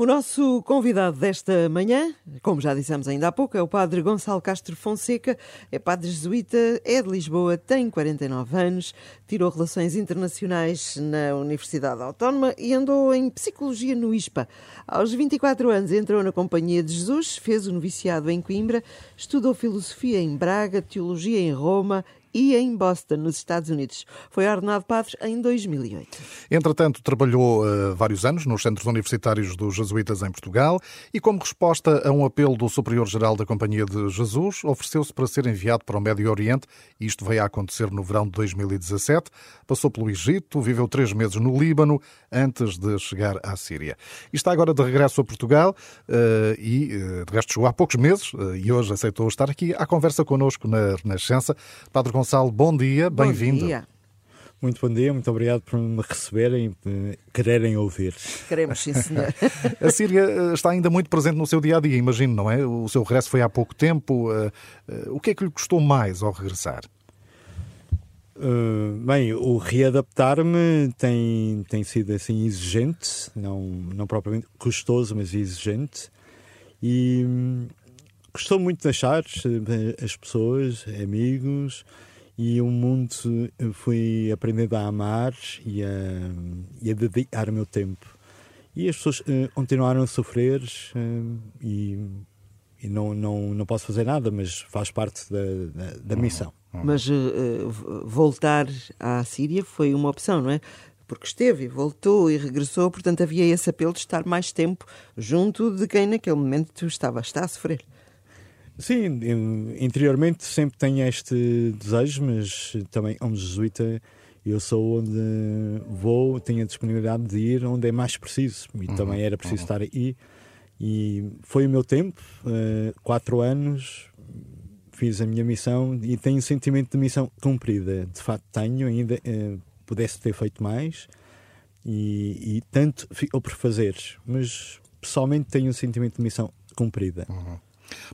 O nosso convidado desta manhã, como já dissemos ainda há pouco, é o padre Gonçalo Castro Fonseca, é padre jesuíta, é de Lisboa, tem 49 anos, tirou Relações Internacionais na Universidade Autónoma e andou em Psicologia no ISPA. Aos 24 anos entrou na Companhia de Jesus, fez o noviciado em Coimbra, estudou Filosofia em Braga, Teologia em Roma e em Boston, nos Estados Unidos. Foi ordenado padre em 2008. Entretanto, trabalhou uh, vários anos nos centros universitários dos jesuítas em Portugal e, como resposta a um apelo do Superior-Geral da Companhia de Jesus, ofereceu-se para ser enviado para o Médio Oriente. Isto veio a acontecer no verão de 2017. Passou pelo Egito, viveu três meses no Líbano, antes de chegar à Síria. E está agora de regresso a Portugal uh, e, uh, de resto, chegou há poucos meses e hoje aceitou estar aqui à conversa connosco na Renascença. Padre Gonçalo, bom dia, bem-vindo. Muito bom dia, muito obrigado por me receberem e quererem ouvir. Queremos, sim, senhor. a Síria eh, está ainda muito presente no seu dia a dia, imagino, não é? O seu regresso foi há pouco tempo. Eh, eh, o que é que lhe custou mais ao regressar? Uh, bem, o readaptar-me tem, tem sido assim exigente, não, não propriamente custoso, mas exigente. E custou muito deixar as pessoas, amigos, e o mundo fui aprendendo a amar e a, e a dedicar o meu tempo. E as pessoas uh, continuaram a sofrer uh, e, e, não, não, não posso fazer nada, mas faz parte da, da, da missão. Mas uh, voltar à Síria foi uma opção, não é? Porque esteve, voltou e regressou, portanto havia esse apelo de estar mais tempo junto de quem naquele momento estava, está a sofrer. Sim, interiormente sempre tenho este desejo, mas também, como jesuíta, eu sou onde vou, tenho a disponibilidade de ir onde é mais preciso. E uhum, também era preciso uhum. estar aí. E foi o meu tempo, uh, quatro anos, fiz a minha missão e tenho um sentimento de missão cumprida. De facto, tenho, ainda uh, pudesse ter feito mais e, e tanto ficou por fazer, mas pessoalmente tenho um sentimento de missão cumprida. Uhum.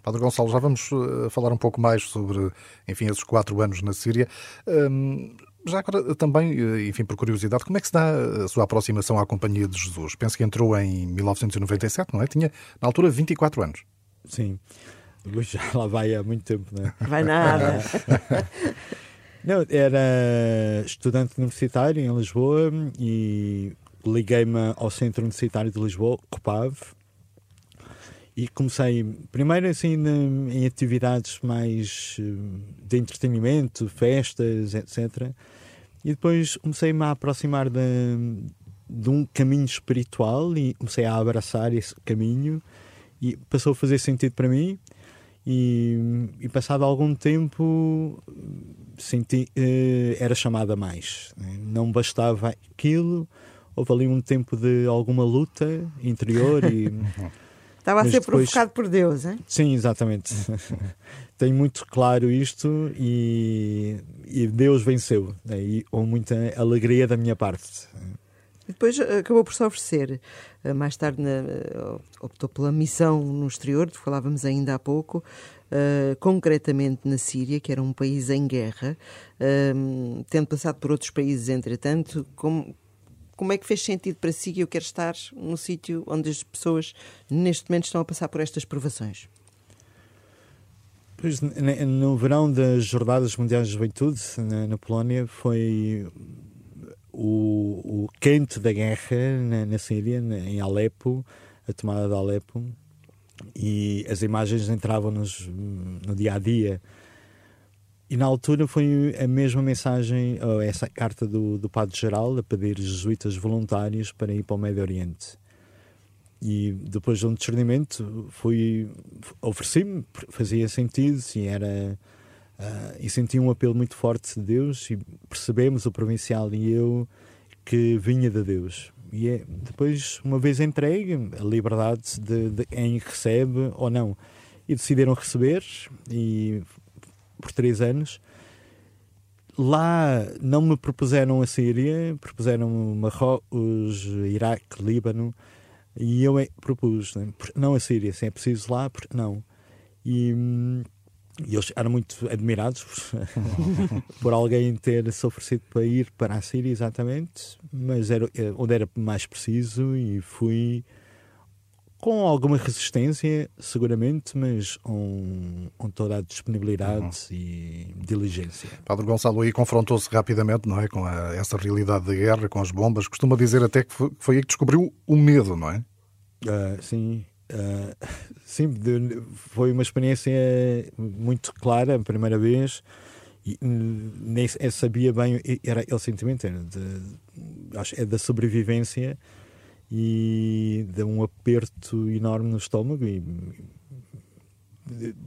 Padre Gonçalo, já vamos uh, falar um pouco mais sobre, enfim, esses quatro anos na Síria. Um, já agora também, eh, enfim, por curiosidade, como é que se dá a sua aproximação à Companhia de Jesus? Penso que entrou em 1997, não é? Tinha, na altura, 24 anos. Sim. Já lá vai há muito tempo, não é? Vai nada. não, era estudante universitário em Lisboa e liguei-me ao Centro Universitário de Lisboa, COPAV, e comecei primeiro assim em atividades mais eh, de entretenimento, festas, etc. E depois comecei-me a aproximar de, de um caminho espiritual e comecei a abraçar esse caminho e passou a fazer sentido para mim. E, e passado algum tempo senti uh, era chamada mais né? não bastava aquilo houve ali um tempo de alguma luta interior e Estava a ser depois... provocado por Deus, hein? Sim, exatamente. Tenho muito claro isto e, e Deus venceu. Né? E com muita alegria da minha parte. E depois eh, acabou por se oferecer. Eh, mais tarde na, eh, optou pela missão no exterior, falávamos ainda há pouco, uh, concretamente na Síria, que era um país em guerra, uh, tendo passado por outros países, entretanto, como, como é que fez sentido para si que eu quero estar no sítio onde as pessoas neste momento estão a passar por estas provações? Pois, no verão das Jornadas Mundiais de Juventude, na, na Polónia, foi o, o, quente da guerra na, na Síria, em Alepo, a tomada de Alepo, e as imagens entravam-nos no dia a dia e na altura foi a mesma mensagem, essa carta do, do Padre-Geral a pedir jesuítas voluntários para ir para o Médio Oriente. E depois de um discernimento, fui, ofereci-me, fazia sentido e era. Uh, e senti um apelo muito forte de Deus e percebemos, o provincial e eu, que vinha de Deus. E é, depois, uma vez entregue, a liberdade de, de quem recebe ou não. E decidiram receber e por três anos. Lá não me propuseram a Síria, propuseram Marrocos, Iraque, Líbano, e eu é, propus, né? não a Síria, se é preciso lá, porque não. E, e eles eram muito admirados por, por, alguém ter se oferecido para ir para a Síria, exatamente, mas era eh, onde era mais preciso, e fui com alguma resistência, seguramente, mas com, com toda a disponibilidade uhum. e diligência. Padre Gonçalo aí confrontou-se rapidamente, não é, com a, essa realidade da guerra, com as bombas. Costuma dizer até que foi, foi aí que descobriu o medo, não é? Uh, sim, uh, sim, de, foi uma experiência muito clara, a primeira vez. E nem sabia bem, era o sentimento, era de, acho, é da sobrevivência e dá um aperto enorme no estômago e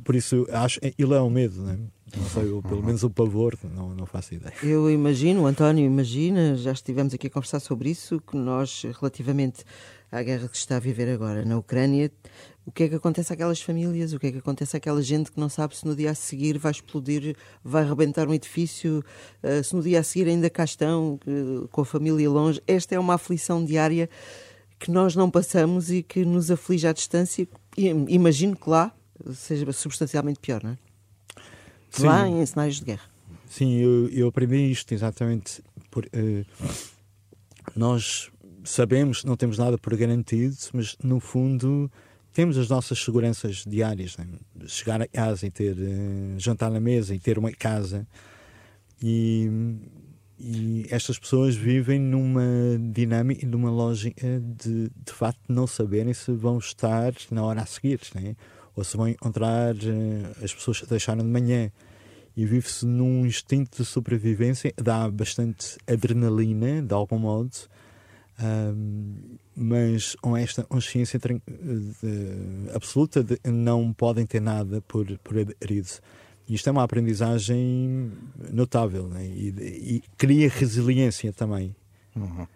por isso acho ele é o medo, não, é? não sei, ou pelo menos o pavor, não, não faço ideia. Eu imagino, António imagina, já estivemos aqui a conversar sobre isso, que nós, relativamente à guerra que se está a viver agora na Ucrânia, o que é que acontece àquelas famílias, o que é que acontece àquela gente que não sabe se no dia a seguir vai explodir, vai arrebentar um edifício, eh, se no dia a seguir ainda cá estão, com a família longe. Esta é uma aflição diária que nós não passamos e que nos aflige à distância. Imagino que lá seja substancialmente pior, não é? Sim. Lá em cenários de guerra. Sim, eu, eu aprendi isto exatamente por. Uh, nós sabemos, não temos nada por garantido, mas no fundo temos as nossas seguranças diárias. Né? Chegar a casa e ter uh, jantar na mesa e ter uma casa. E, e estas pessoas vivem numa dinâmica, numa lógica de, de facto, não saberem se vão estar na hora a seguir, né? ou se vão encontrar uh, as pessoas que deixaram de manhã. E vive-se num instinto de sobrevivência, dá bastante adrenalina, de algum modo, um, mas com esta consciência de, absoluta de não podem ter nada por, por. Isto é uma aprendizagem notável né? e, e cria resiliência também. Uhum.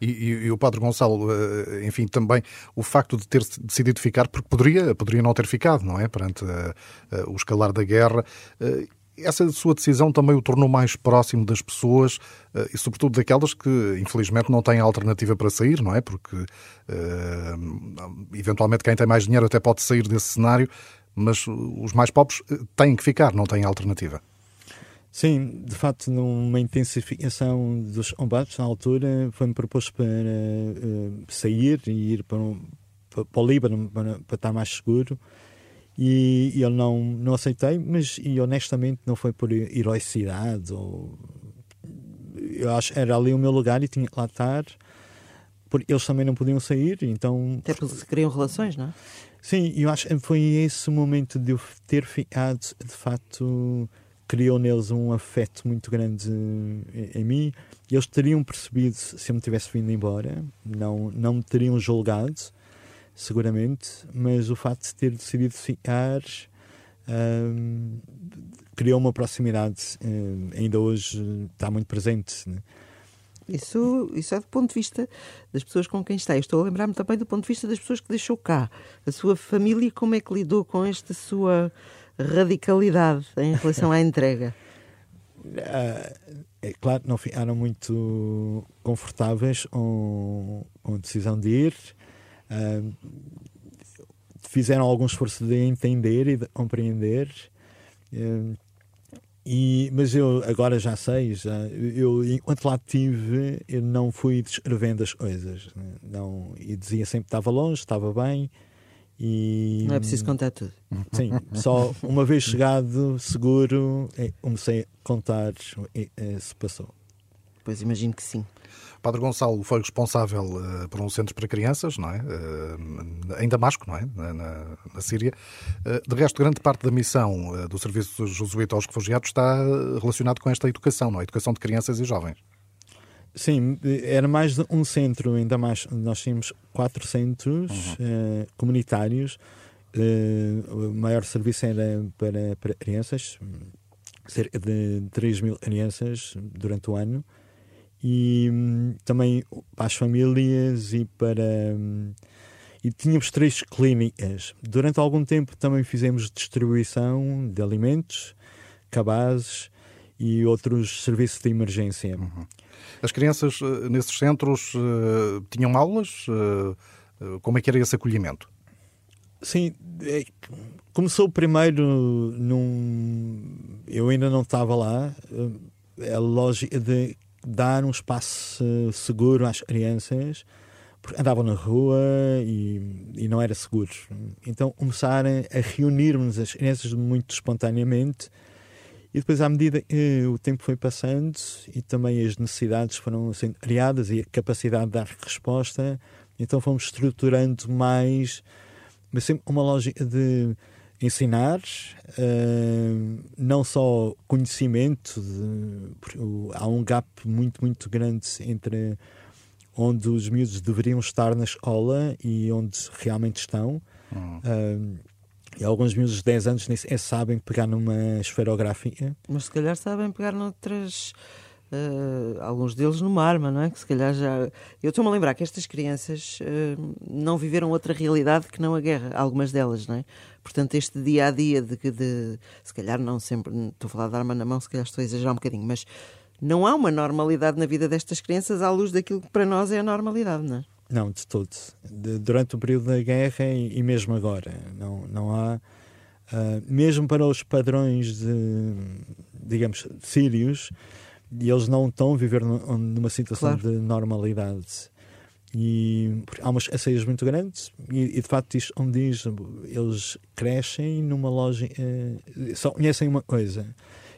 E, e, e, o Padre Gonçalo, eh, enfim, também o facto de ter decidido ficar, porque poderia, poderia não ter ficado, não é? Perante uh, uh, o escalar da guerra. Uh, essa sua decisão também o tornou mais próximo das pessoas e, sobretudo, daquelas que, infelizmente, não têm alternativa para sair, não é? Porque, eventualmente, quem tem mais dinheiro até pode sair desse cenário, mas os mais pobres eh, têm que ficar, não têm alternativa. Sim, de facto, numa intensificação dos combates na altura, foi-me proposto para uh, sair e ir para, um, para, para o Líbano para, para, estar mais seguro. E, e eu não, não aceitei, mas e honestamente não foi por heroicidade ou eu acho era ali o meu lugar e tinha que lá estar eles também não podiam sair, então... Até porque se criam relações, não é? Sim, eu acho que foi esse momento de eu ter ficado, de facto, criou neles um afeto muito grande em, mim. Eles teriam percebido se eu me tivesse vindo embora, não, não me teriam julgado, seguramente, mas o facto de ter decidido ficar um, criou uma proximidade, um, ainda hoje está muito presente. Né? Isso, isso é do ponto de vista das pessoas com quem está. Eu estou a lembrar-me também do ponto de vista das pessoas que deixou cá. A sua família, como é que lidou com esta sua radicalidade em relação à entrega? Uh, é claro, não ficaram muito confortáveis com, com a decisão de ir. Uh, fizeram algum esforço de entender e de compreender. E, mas eu agora já sei, já, eu, enquanto lá estive, eu não fui descrevendo as coisas. Né? Não, e dizia sempre que estava longe, estava bem. E, não é preciso contar tudo. Sim, só uma vez chegado, seguro, é, comecei a contar se passou. Pois imagino que sim. Padre Gonçalo foi responsável uh, por um centro para crianças, não é? Uh, em Damasco, não é? Na, na, na Síria. Uh, de resto, grande parte da missão do Serviço Jesuíta aos Refugiados está relacionado com esta educação, não é? Educação de crianças e jovens. Sim, era mais de um centro em Damasco. Nós tínhamos quatro centros uhum. comunitários. o maior serviço era para, para crianças, cerca de 3 mil crianças durante o ano e hum, também para as famílias e para. Hum, e tínhamos três clínicas. Durante algum tempo também fizemos distribuição de alimentos, cabazes e outros serviços de emergência. Uhum. As crianças eh, nesses centros uh, tinham aulas? Uh, como é que era esse acolhimento? Sim, é, começou primeiro num. Eu ainda não estava lá. A lógica de dar um espaço seguro às crianças, andavam na rua e, e, não era seguro. Então começaram a reunirmos as crianças muito espontaneamente e depois, à medida que o tempo foi passando e também as necessidades foram sendo criadas e a capacidade de dar resposta, então fomos estruturando mais, mas sempre uma lógica de ensinar, uh, não só conhecimento, de, há um gap muito, muito grande entre onde os miúdos deveriam estar na escola e onde realmente estão. Uhum. Uh, e alguns miúdos de 10 anos nem é, sabem pegar numa esferográfica. Mas se calhar sabem pegar noutras. Uh, alguns deles numa arma, não é? Que se calhar já. Eu estou-me a lembrar que estas crianças uh, não viveram outra realidade que não a guerra, algumas delas, não é? Portanto, este dia a dia de, de. Se calhar não sempre. Estou a falar de arma na mão, se calhar estou a exagerar um bocadinho, mas não há uma normalidade na vida destas crianças à luz daquilo que para nós é a normalidade, não é? Não, de todo. De, durante o período da guerra e, e mesmo agora. Não, não há. Uh, mesmo para os padrões de, digamos, sírios, eles não estão a viver numa situação claro. de normalidade. E há umas aceias muito grandes, e, e de facto, isto, onde diz, eles crescem numa loja, uh, só conhecem uma coisa.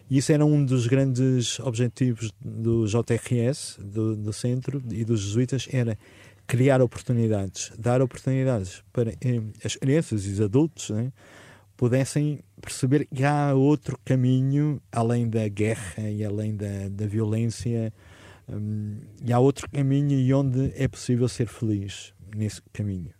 E isso era um dos grandes objetivos do JRS, do, do centro, e dos jesuítas, era criar oportunidades, dar oportunidades para eh, as crianças e os adultos né, pudessem perceber que há outro caminho além da guerra e além da, da violência, um, e há outro caminho e onde é possível ser feliz nesse caminho.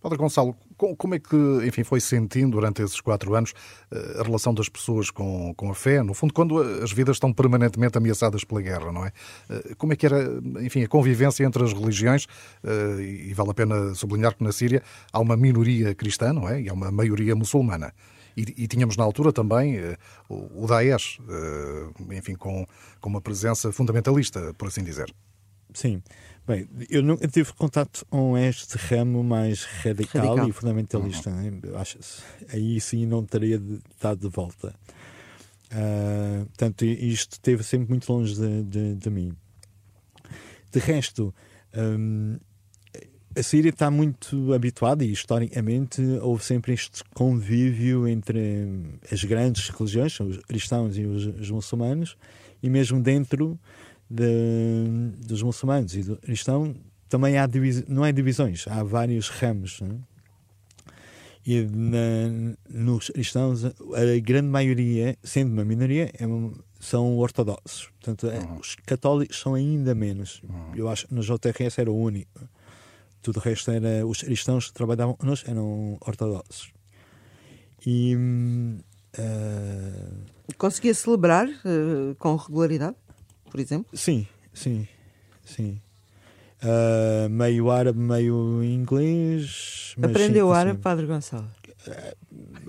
Padre Gonçalo, como é que, enfim, foi sentindo durante esses quatro anos eh, a relação das pessoas com, com a fé? No fundo, quando as vidas estão permanentemente ameaçadas pela guerra, não é? Eh, como é que era, enfim, a convivência entre as religiões? Eh, e vale a pena sublinhar que na Síria há uma minoria cristã, não é? E há uma maioria muçulmana. E, e, tínhamos na altura também uh, o Daesh, uh, enfim, com, com uma presença fundamentalista, por assim dizer. Sim. Bem, eu nunca tive contato com este ramo mais radical, radical. e fundamentalista. Uhum. Né? Acho, aí sim não teria estado de volta. Uh, portanto, isto esteve sempre muito longe de, de, de mim. De resto, um, a Síria está muito habituada e historicamente houve sempre este convívio entre as grandes religiões, os cristãos e os, os muçulmanos, e mesmo dentro de, dos muçulmanos e do cristão também há não é divisões, há vários ramos. Né? E na, nos cristãos, a grande maioria, sendo uma minoria, é são ortodoxos. Portanto, é, uhum. os católicos são ainda menos. Uhum. Eu acho que no JRS era o único. Tudo o resto era. Os cristãos que trabalhavam connosco eram ortodoxos. E. Uh... Conseguia celebrar uh, com regularidade? por exemplo? Sim, sim, sim. Uh, meio árabe, meio inglês. Aprendeu sim, árabe, Padre Gonçalo?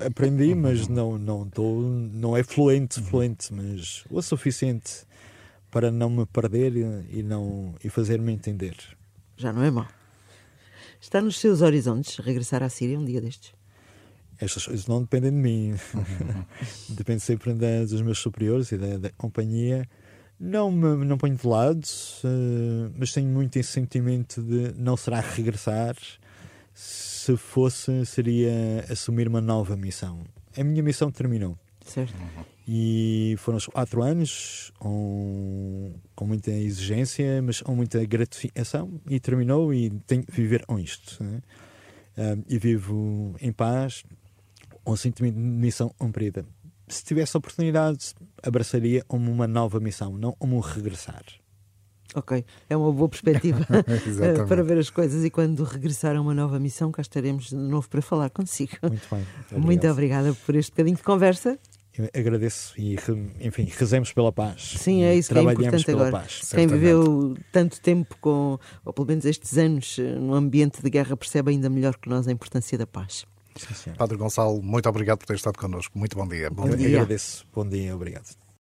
Aprendi, mas não não tô, não é fluente, fluente, mas o suficiente para não me perder e não e fazer-me entender. Já não é mal. Está nos seus horizontes regressar à Síria um dia destes? Estas coisas não dependem de mim. Depende sempre da, dos meus superiores e da, da companhia não me não ponho de lado, uh, mas tenho muito esse sentimento de não será regressar. Se fosse, seria assumir uma nova missão. A minha missão terminou. Certo. E foram os quatro anos com, com muita exigência, mas com muita gratificação. E terminou e tenho que viver com isto. Né? Uh, e vivo em paz, com um sentimento de missão cumprida se tivesse oportunidade, abraçaria como uma nova missão, não como um regressar. Ok, é uma boa perspectiva para ver as coisas e quando regressar a uma nova missão, cá estaremos de novo para falar consigo. Muito bem. Obrigado. Muito obrigada por este bocadinho de conversa. Agradeço e, enfim, rezemos pela paz. Sim, é isso que é importante agora. Paz, Quem viveu tanto tempo com, ou pelo menos estes anos, eh, num ambiente de guerra, percebe ainda melhor que nós a importância da paz. Sim, Padre Gonçalo, muito obrigado por ter estado connosco. Muito bom dia. Bom dia. Agradeço. Bom dia, obrigado.